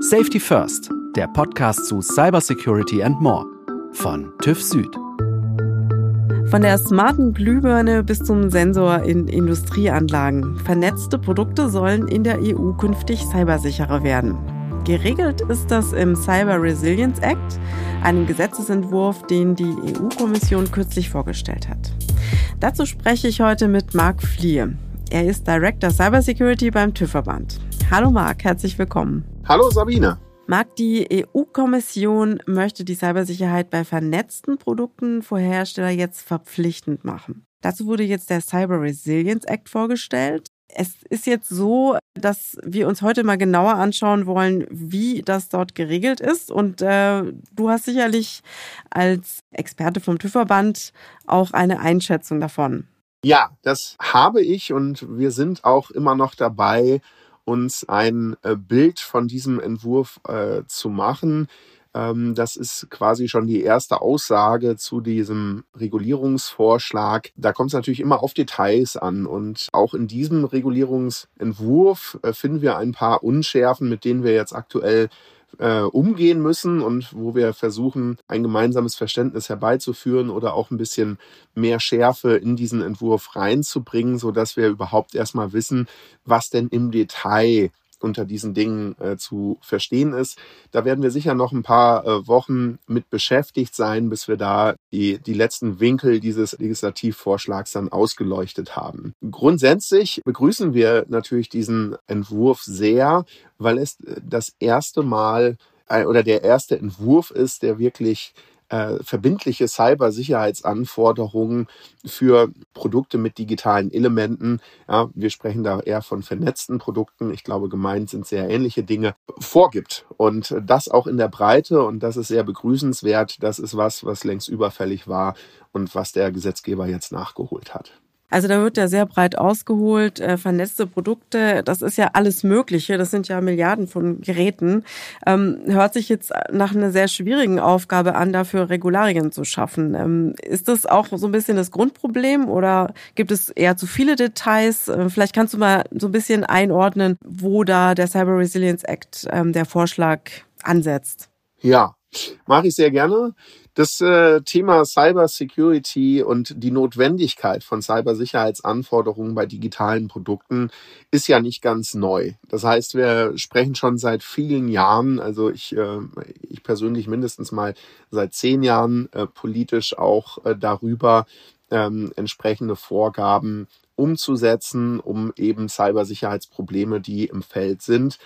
Safety First, der Podcast zu Cybersecurity and More von TÜV Süd. Von der smarten Glühbirne bis zum Sensor in Industrieanlagen. Vernetzte Produkte sollen in der EU künftig cybersicherer werden. Geregelt ist das im Cyber Resilience Act, einem Gesetzesentwurf, den die EU-Kommission kürzlich vorgestellt hat. Dazu spreche ich heute mit Marc Fliehe. Er ist Director Cybersecurity beim TÜV-Verband. Hallo Marc, herzlich willkommen. Hallo Sabine. Marc, die EU-Kommission möchte die Cybersicherheit bei vernetzten Produkten vor Hersteller jetzt verpflichtend machen. Dazu wurde jetzt der Cyber Resilience Act vorgestellt. Es ist jetzt so, dass wir uns heute mal genauer anschauen wollen, wie das dort geregelt ist. Und äh, du hast sicherlich als Experte vom TÜV-Verband auch eine Einschätzung davon. Ja, das habe ich und wir sind auch immer noch dabei, uns ein äh, Bild von diesem Entwurf äh, zu machen. Ähm, das ist quasi schon die erste Aussage zu diesem Regulierungsvorschlag. Da kommt es natürlich immer auf Details an. Und auch in diesem Regulierungsentwurf äh, finden wir ein paar Unschärfen, mit denen wir jetzt aktuell äh, umgehen müssen und wo wir versuchen, ein gemeinsames Verständnis herbeizuführen oder auch ein bisschen mehr Schärfe in diesen Entwurf reinzubringen, so dass wir überhaupt erstmal wissen, was denn im Detail unter diesen Dingen äh, zu verstehen ist. Da werden wir sicher noch ein paar äh, Wochen mit beschäftigt sein, bis wir da die, die letzten Winkel dieses Legislativvorschlags dann ausgeleuchtet haben. Grundsätzlich begrüßen wir natürlich diesen Entwurf sehr, weil es äh, das erste Mal äh, oder der erste Entwurf ist, der wirklich äh, verbindliche Cybersicherheitsanforderungen für Produkte mit digitalen Elementen. Ja, wir sprechen da eher von vernetzten Produkten. Ich glaube, gemeint sind sehr ähnliche Dinge, vorgibt. Und das auch in der Breite. Und das ist sehr begrüßenswert. Das ist was, was längst überfällig war und was der Gesetzgeber jetzt nachgeholt hat. Also da wird ja sehr breit ausgeholt, äh, vernetzte Produkte, das ist ja alles Mögliche, das sind ja Milliarden von Geräten. Ähm, hört sich jetzt nach einer sehr schwierigen Aufgabe an, dafür Regularien zu schaffen. Ähm, ist das auch so ein bisschen das Grundproblem oder gibt es eher zu viele Details? Äh, vielleicht kannst du mal so ein bisschen einordnen, wo da der Cyber Resilience Act ähm, der Vorschlag ansetzt. Ja, mache ich sehr gerne. Das äh, Thema Cybersecurity und die Notwendigkeit von Cybersicherheitsanforderungen bei digitalen Produkten ist ja nicht ganz neu. Das heißt, wir sprechen schon seit vielen Jahren, also ich, äh, ich persönlich mindestens mal seit zehn Jahren äh, politisch auch äh, darüber, ähm, entsprechende Vorgaben umzusetzen, um eben Cybersicherheitsprobleme, die im Feld sind,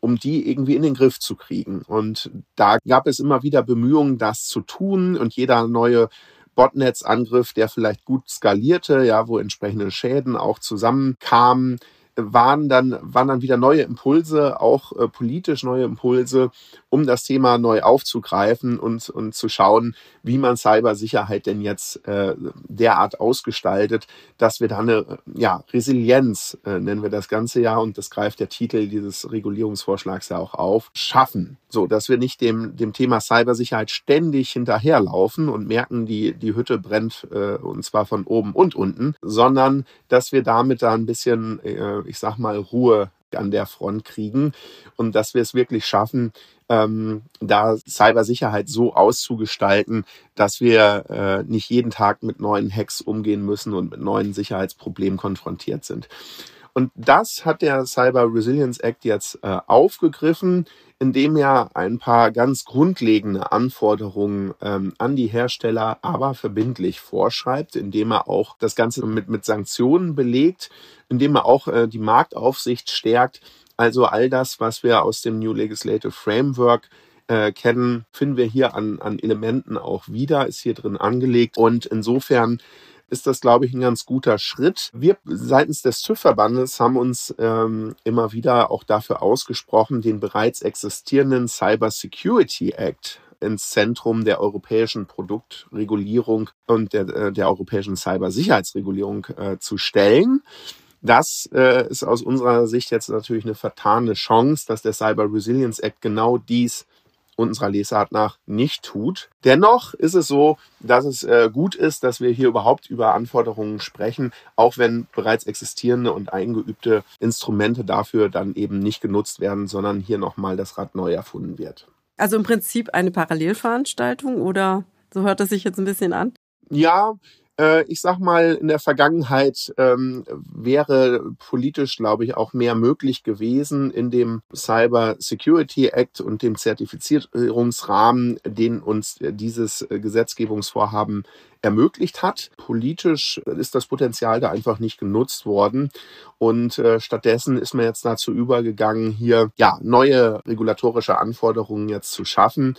um die irgendwie in den Griff zu kriegen. Und da gab es immer wieder Bemühungen, das zu tun und jeder neue Botnetzangriff, der vielleicht gut skalierte, ja, wo entsprechende Schäden auch zusammenkamen, waren dann, waren dann wieder neue Impulse, auch äh, politisch neue Impulse, um das Thema neu aufzugreifen und, und zu schauen, wie man Cybersicherheit denn jetzt äh, derart ausgestaltet, dass wir da eine ja, Resilienz, äh, nennen wir das ganze ja, und das greift der Titel dieses Regulierungsvorschlags ja auch auf, schaffen. So, dass wir nicht dem, dem Thema Cybersicherheit ständig hinterherlaufen und merken, die, die Hütte brennt, äh, und zwar von oben und unten, sondern dass wir damit da ein bisschen, äh, ich sag mal, Ruhe an der Front kriegen und dass wir es wirklich schaffen, ähm, da Cybersicherheit so auszugestalten, dass wir äh, nicht jeden Tag mit neuen Hacks umgehen müssen und mit neuen Sicherheitsproblemen konfrontiert sind. Und das hat der Cyber Resilience Act jetzt äh, aufgegriffen, indem er ein paar ganz grundlegende Anforderungen ähm, an die Hersteller aber verbindlich vorschreibt, indem er auch das Ganze mit, mit Sanktionen belegt, indem er auch äh, die Marktaufsicht stärkt. Also all das, was wir aus dem New Legislative Framework äh, kennen, finden wir hier an, an Elementen auch wieder, ist hier drin angelegt. Und insofern ist das, glaube ich, ein ganz guter Schritt. Wir seitens des TÜV-Verbandes haben uns ähm, immer wieder auch dafür ausgesprochen, den bereits existierenden Cyber Security Act ins Zentrum der europäischen Produktregulierung und der, äh, der europäischen Cybersicherheitsregulierung äh, zu stellen. Das äh, ist aus unserer Sicht jetzt natürlich eine vertane Chance, dass der Cyber Resilience Act genau dies unserer Lesart nach nicht tut. Dennoch ist es so, dass es äh, gut ist, dass wir hier überhaupt über Anforderungen sprechen, auch wenn bereits existierende und eingeübte Instrumente dafür dann eben nicht genutzt werden, sondern hier nochmal das Rad neu erfunden wird. Also im Prinzip eine Parallelveranstaltung oder so hört es sich jetzt ein bisschen an? Ja, ich sag mal, in der Vergangenheit ähm, wäre politisch, glaube ich, auch mehr möglich gewesen in dem Cyber Security Act und dem Zertifizierungsrahmen, den uns dieses Gesetzgebungsvorhaben ermöglicht hat. Politisch ist das Potenzial da einfach nicht genutzt worden und äh, stattdessen ist man jetzt dazu übergegangen, hier ja neue regulatorische Anforderungen jetzt zu schaffen.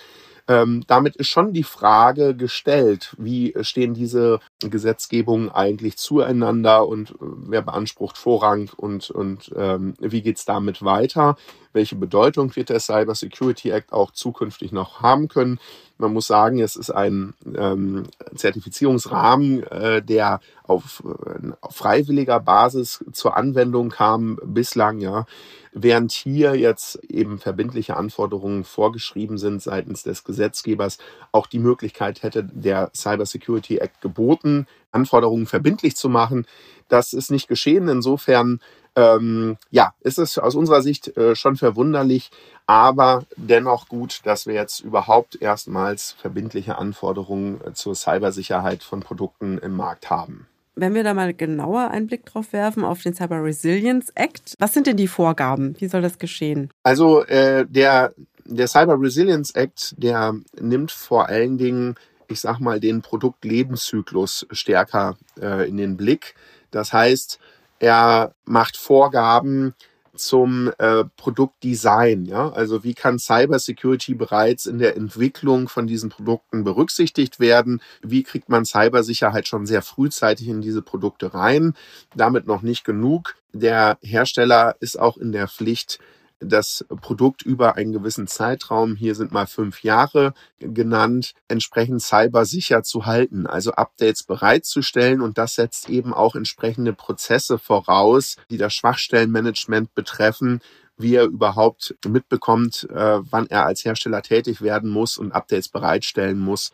Ähm, damit ist schon die Frage gestellt, wie stehen diese Gesetzgebungen eigentlich zueinander und äh, wer beansprucht Vorrang und, und ähm, wie geht's damit weiter? Welche Bedeutung wird der Cyber Security Act auch zukünftig noch haben können? Man muss sagen, es ist ein ähm, Zertifizierungsrahmen, äh, der auf, äh, auf freiwilliger Basis zur Anwendung kam bislang, ja. Während hier jetzt eben verbindliche Anforderungen vorgeschrieben sind seitens des Gesetzgebers, auch die Möglichkeit hätte der Cyber Security Act geboten, Anforderungen verbindlich zu machen. Das ist nicht geschehen. Insofern ähm, ja, ist es aus unserer Sicht äh, schon verwunderlich, aber dennoch gut, dass wir jetzt überhaupt erstmals verbindliche Anforderungen äh, zur Cybersicherheit von Produkten im Markt haben. Wenn wir da mal genauer einen Blick drauf werfen auf den Cyber Resilience Act, was sind denn die Vorgaben? Wie soll das geschehen? Also äh, der, der Cyber Resilience Act, der nimmt vor allen Dingen, ich sag mal, den Produktlebenszyklus stärker äh, in den Blick. Das heißt, er macht Vorgaben, zum äh, Produktdesign. Ja? Also wie kann Cybersecurity bereits in der Entwicklung von diesen Produkten berücksichtigt werden? Wie kriegt man Cybersicherheit schon sehr frühzeitig in diese Produkte rein? Damit noch nicht genug. Der Hersteller ist auch in der Pflicht, das Produkt über einen gewissen Zeitraum, hier sind mal fünf Jahre genannt, entsprechend cybersicher zu halten, also Updates bereitzustellen. Und das setzt eben auch entsprechende Prozesse voraus, die das Schwachstellenmanagement betreffen, wie er überhaupt mitbekommt, äh, wann er als Hersteller tätig werden muss und Updates bereitstellen muss.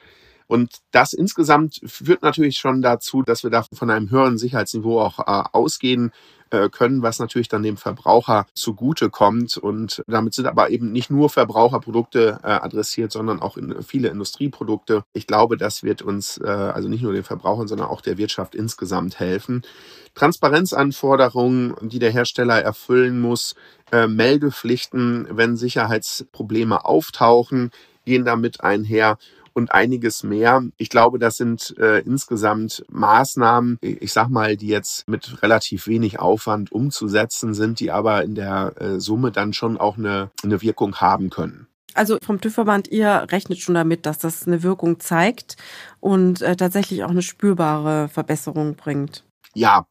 Und das insgesamt führt natürlich schon dazu, dass wir da von einem höheren Sicherheitsniveau auch äh, ausgehen äh, können, was natürlich dann dem Verbraucher zugute kommt. Und damit sind aber eben nicht nur Verbraucherprodukte äh, adressiert, sondern auch in viele Industrieprodukte. Ich glaube, das wird uns äh, also nicht nur den Verbrauchern, sondern auch der Wirtschaft insgesamt helfen. Transparenzanforderungen, die der Hersteller erfüllen muss, äh, Meldepflichten, wenn Sicherheitsprobleme auftauchen, gehen damit einher und einiges mehr. Ich glaube, das sind äh, insgesamt Maßnahmen, ich sag mal, die jetzt mit relativ wenig Aufwand umzusetzen sind, die aber in der äh, Summe dann schon auch eine, eine Wirkung haben können. Also vom TÜV-Verband, ihr rechnet schon damit, dass das eine Wirkung zeigt und äh, tatsächlich auch eine spürbare Verbesserung bringt. Ja,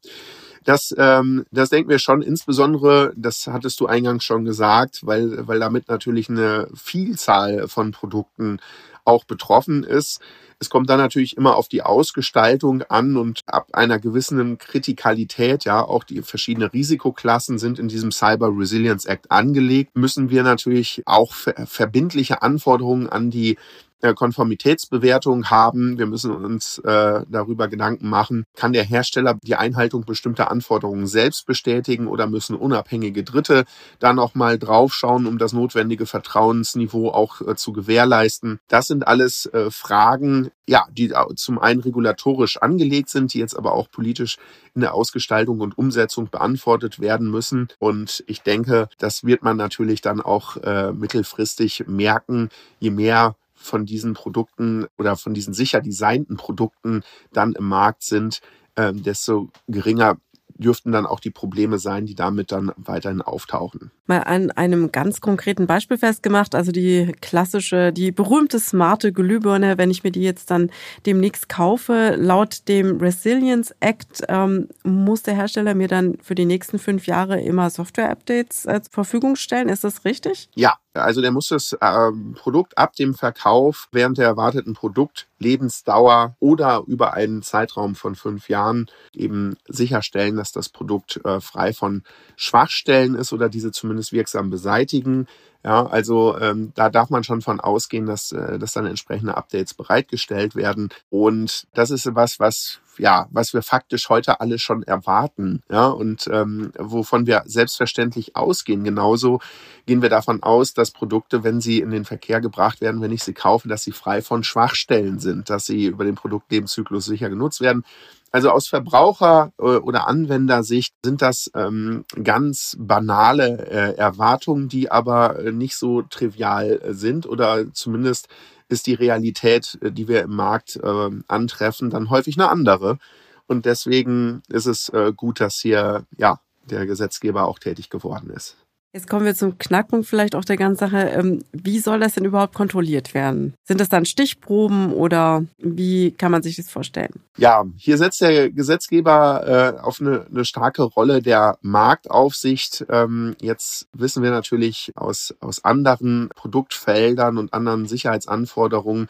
das, ähm, das denken wir schon insbesondere, das hattest du eingangs schon gesagt, weil, weil damit natürlich eine Vielzahl von Produkten auch betroffen ist. Es kommt dann natürlich immer auf die Ausgestaltung an und ab einer gewissen Kritikalität, ja, auch die verschiedenen Risikoklassen sind in diesem Cyber Resilience Act angelegt, müssen wir natürlich auch verbindliche Anforderungen an die äh, Konformitätsbewertung haben. Wir müssen uns äh, darüber Gedanken machen, kann der Hersteller die Einhaltung bestimmter Anforderungen selbst bestätigen oder müssen unabhängige Dritte da nochmal draufschauen, um das notwendige Vertrauensniveau auch äh, zu gewährleisten. Das sind alles äh, Fragen, ja, die zum einen regulatorisch angelegt sind, die jetzt aber auch politisch in der Ausgestaltung und Umsetzung beantwortet werden müssen. Und ich denke, das wird man natürlich dann auch äh, mittelfristig merken, je mehr von diesen Produkten oder von diesen sicher designten Produkten dann im Markt sind, ähm, desto geringer dürften dann auch die Probleme sein, die damit dann weiterhin auftauchen. Mal an einem ganz konkreten Beispiel festgemacht, also die klassische, die berühmte smarte Glühbirne, wenn ich mir die jetzt dann demnächst kaufe, laut dem Resilience Act ähm, muss der Hersteller mir dann für die nächsten fünf Jahre immer Software-Updates äh, zur Verfügung stellen. Ist das richtig? Ja, Also der muss das äh, Produkt ab dem Verkauf während der erwarteten Produktlebensdauer oder über einen Zeitraum von fünf Jahren eben sicherstellen, dass das Produkt äh, frei von Schwachstellen ist oder diese zumindest wirksam beseitigen. Ja, also ähm, da darf man schon von ausgehen, dass, äh, dass dann entsprechende Updates bereitgestellt werden. Und das ist was, was ja, was wir faktisch heute alle schon erwarten, ja, und ähm, wovon wir selbstverständlich ausgehen. Genauso gehen wir davon aus, dass Produkte, wenn sie in den Verkehr gebracht werden, wenn ich sie kaufe, dass sie frei von Schwachstellen sind, dass sie über den Produktlebenszyklus sicher genutzt werden. Also aus Verbraucher- äh, oder Anwendersicht sind das ähm, ganz banale äh, Erwartungen, die aber äh, nicht so trivial äh, sind oder zumindest ist die Realität, die wir im Markt äh, antreffen, dann häufig eine andere. Und deswegen ist es äh, gut, dass hier ja der Gesetzgeber auch tätig geworden ist. Jetzt kommen wir zum Knackpunkt vielleicht auch der ganzen Sache. Ähm, wie soll das denn überhaupt kontrolliert werden? Sind das dann Stichproben oder wie kann man sich das vorstellen? Ja, hier setzt der Gesetzgeber äh, auf eine, eine, starke Rolle der Marktaufsicht. Ähm, jetzt wissen wir natürlich aus, aus anderen Produktfeldern und anderen Sicherheitsanforderungen,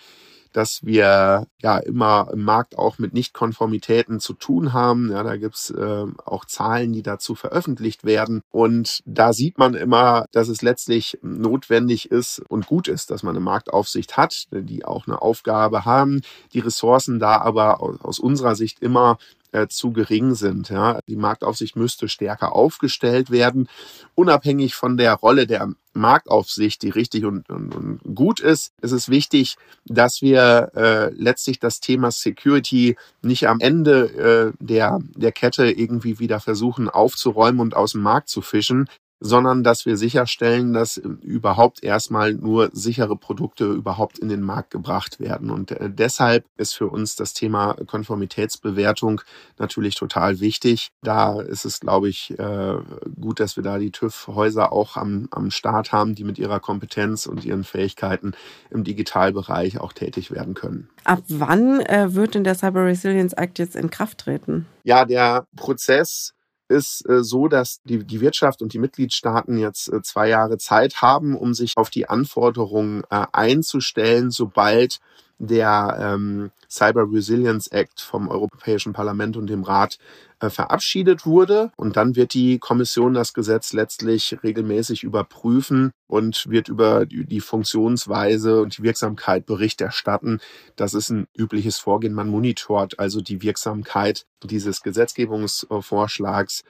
dass wir ja immer im Markt auch mit Nichtkonformitäten zu tun haben. Ja, da gibt's äh, auch Zahlen, die dazu veröffentlicht werden. Und da sieht man immer, dass es letztlich notwendig ist und gut ist, dass man eine Marktaufsicht hat, die auch eine Aufgabe haben, die Ressourcen da aber aus unserer Sicht immer äh, zu gering sind. Ja. Die Marktaufsicht müsste stärker aufgestellt werden, unabhängig von der Rolle der Marktaufsicht, die richtig und, und, und gut ist. Es ist wichtig, dass wir äh, letztlich das Thema Security nicht am Ende äh, der, der Kette irgendwie wieder versuchen aufzuräumen und aus dem Markt zu fischen, sondern dass wir sicherstellen, dass überhaupt erstmal nur sichere Produkte überhaupt in den Markt gebracht werden. Und äh, deshalb ist für uns das Thema Konformitätsbewertung natürlich total wichtig. Da ist es, glaube ich, äh, gut, dass wir da die TÜV-Häuser auch am, am Start haben, die mit ihrer Kompetenz und ihren Fähigkeiten im Digitalbereich auch tätig werden können. Ab wann äh, wird denn der Cyber Resilience Act jetzt in Kraft treten? Ja, der Prozess ist äh, so, dass die, die Wirtschaft und die Mitgliedstaaten jetzt äh, zwei Jahre Zeit haben, um sich auf die Anforderungen äh, einzustellen, sobald der ähm, Cyber Resilience Act vom Europäischen Parlament und dem Rat äh, verabschiedet wurde. Und dann wird die Kommission das Gesetz letztlich regelmäßig überprüfen und wird über die Funktionsweise und die Wirksamkeit Bericht erstatten. Das ist ein übliches Vorgehen. Man monitort also die Wirksamkeit dieses Gesetzgebungsvorschlags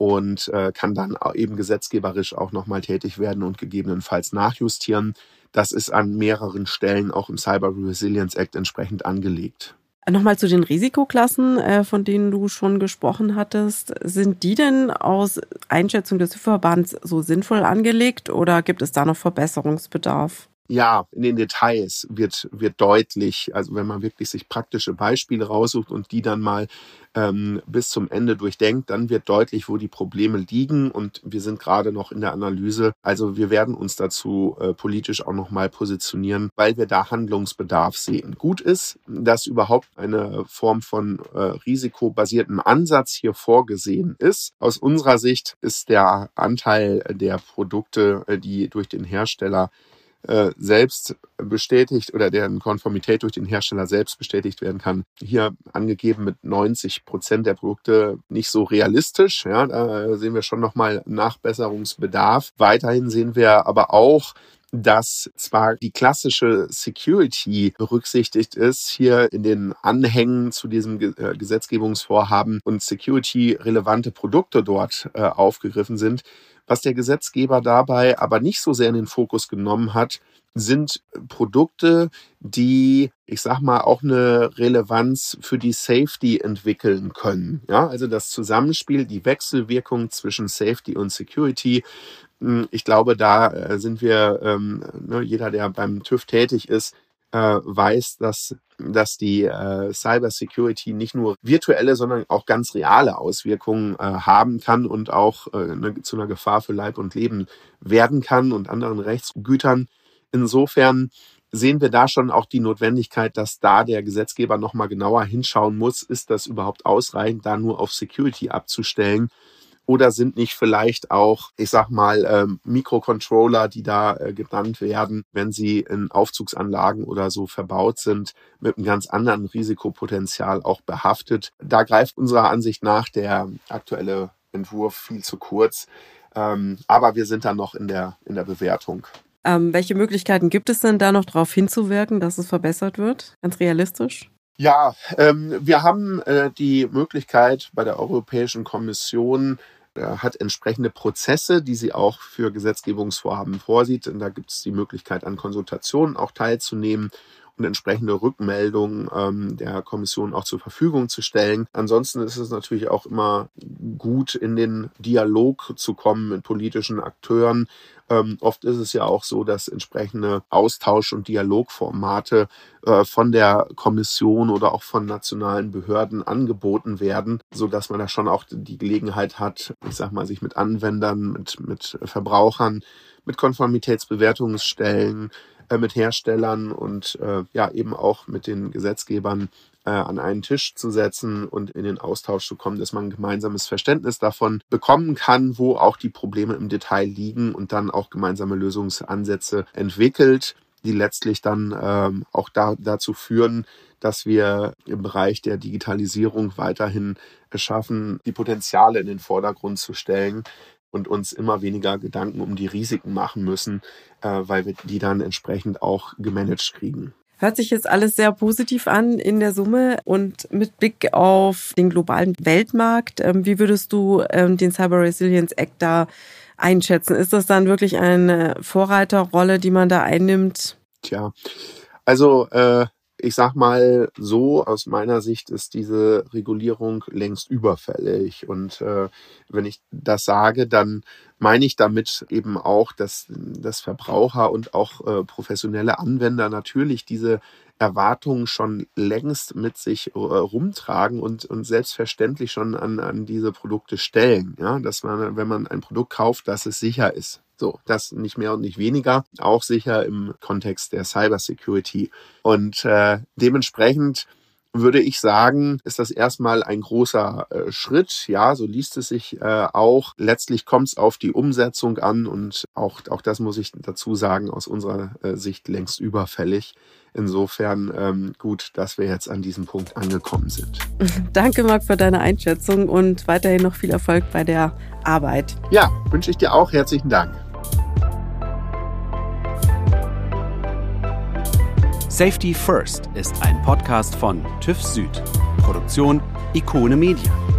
und äh, kann dann eben gesetzgeberisch auch nochmal tätig werden und gegebenenfalls nachjustieren. Das ist an mehreren Stellen auch im Cyber Resilience Act entsprechend angelegt. Nochmal zu den Risikoklassen, äh, von denen du schon gesprochen hattest. Sind die denn aus Einschätzung des Verbands so sinnvoll angelegt oder gibt es da noch Verbesserungsbedarf? Ja, in den Details wird, wird deutlich, also wenn man wirklich sich praktische Beispiele raussucht und die dann mal ähm, bis zum Ende durchdenkt, dann wird deutlich, wo die Probleme liegen und wir sind gerade noch in der Analyse. Also wir werden uns dazu äh, politisch auch nochmal positionieren, weil wir da Handlungsbedarf sehen. Gut ist, dass überhaupt eine Form von äh, risikobasiertem Ansatz hier vorgesehen ist. Aus unserer Sicht ist der Anteil der Produkte, äh, die durch den Hersteller äh, selbst bestätigt oder deren Konformität durch den Hersteller selbst bestätigt werden kann. Hier angegeben mit 90 Prozent der Produkte nicht so realistisch. Ja, da sehen wir schon nochmal Nachbesserungsbedarf. Weiterhin sehen wir aber auch, dass zwar die klassische Security berücksichtigt ist, hier in den Anhängen zu diesem äh, Gesetzgebungsvorhaben und security-relevante Produkte dort äh, aufgegriffen sind, was der Gesetzgeber dabei aber nicht so sehr in den Fokus genommen hat, sind Produkte, die, ich sag mal, auch eine Relevanz für die Safety entwickeln können. Ja, also das Zusammenspiel, die Wechselwirkung zwischen Safety und Security. Hm, ich glaube, da äh, sind wir, ähm, ne, jeder, der beim TÜV tätig ist, äh, weiß, dass, dass die äh, Cyber Security nicht nur virtuelle, sondern auch ganz reale Auswirkungen äh, haben kann und auch äh, ne, zu einer Gefahr für Leib und Leben werden kann und anderen Rechtsgütern. Insofern sehen wir da schon auch die Notwendigkeit, dass da der Gesetzgeber nochmal genauer hinschauen muss, ist das überhaupt ausreichend, da nur auf Security abzustellen Oder sind nicht vielleicht auch, ich sag mal, ähm, Mikrocontroller, die da äh, genannt werden, wenn sie in Aufzugsanlagen oder so verbaut sind, mit einem ganz anderen Risikopotenzial auch behaftet. Da greift unserer Ansicht nach der aktuelle Entwurf viel zu kurz. Ähm, aber wir sind dann noch in der, in der Bewertung. Ähm, welche Möglichkeiten gibt es denn da noch darauf hinzuwirken, dass es verbessert wird? Ganz realistisch? Ja, ähm, wir haben äh, die Möglichkeit bei der Europäischen Kommission, hat entsprechende Prozesse, die sie auch für Gesetzgebungsvorhaben vorsieht. Und da gibt es die Möglichkeit, an Konsultationen auch teilzunehmen und entsprechende Rückmeldungen ähm, der Kommission auch zur Verfügung zu stellen. Ansonsten ist es natürlich auch immer gut, in den Dialog zu kommen mit politischen Akteuren. Ähm, oft ist es ja auch so, dass entsprechende Austausch- und Dialogformate äh, von der Kommission oder auch von nationalen Behörden angeboten werden, so dass man da schon auch die Gelegenheit hat, ich sag mal, sich mit Anwendern, mit, mit Verbrauchern, mit Konformitätsbewertungsstellen, äh, mit Herstellern und äh, ja eben auch mit den Gesetzgebern äh, an einen Tisch zu setzen und in den Austausch zu kommen, dass man ein gemeinsames Verständnis davon bekommen kann, wo auch die Probleme im Detail liegen und dann auch gemeinsame Lösungsansätze entwickelt, die letztlich dann ähm, auch da, dazu führen, dass wir im Bereich der Digitalisierung weiterhin es schaffen, die Potenziale in den Vordergrund zu stellen, und uns immer weniger Gedanken um die Risiken machen müssen, äh, weil wir die dann entsprechend auch gemanagt kriegen. Hört sich jetzt alles sehr positiv an in der Summe und mit Blick auf den globalen Weltmarkt, ähm, wie würdest du ähm, den Cyber Resilience Act da einschätzen? Ist das dann wirklich eine Vorreiterrolle, die man da einnimmt? Tja, also äh, ich sag mal so, aus meiner Sicht ist diese Regulierung längst überfällig. Und äh, wenn ich das sage, dann meine ich damit eben auch, dass, dass Verbraucher und auch äh, professionelle Anwender natürlich diese Erwartungen schon längst mit sich äh, rumtragen und, und selbstverständlich schon an, an diese Produkte stellen. Ja, dass man, wenn man ein Produkt kauft, dass es sicher ist. So, das nicht mehr und nicht weniger, auch sicher im Kontext der Cybersecurity. Und äh, dementsprechend würde ich sagen, ist das erstmal ein großer äh, Schritt. Ja, so liest es sich äh, auch. Letztlich kommt es auf die Umsetzung an und auch, auch das muss ich dazu sagen, aus unserer äh, Sicht längst überfällig. Insofern ähm, gut, dass wir jetzt an diesem Punkt angekommen sind. Danke, Marc, für deine Einschätzung und weiterhin noch viel Erfolg bei der Arbeit. Ja, wünsche ich dir auch herzlichen Dank. Safety First ist ein Podcast von TÜV Süd. Produktion Ikone Media.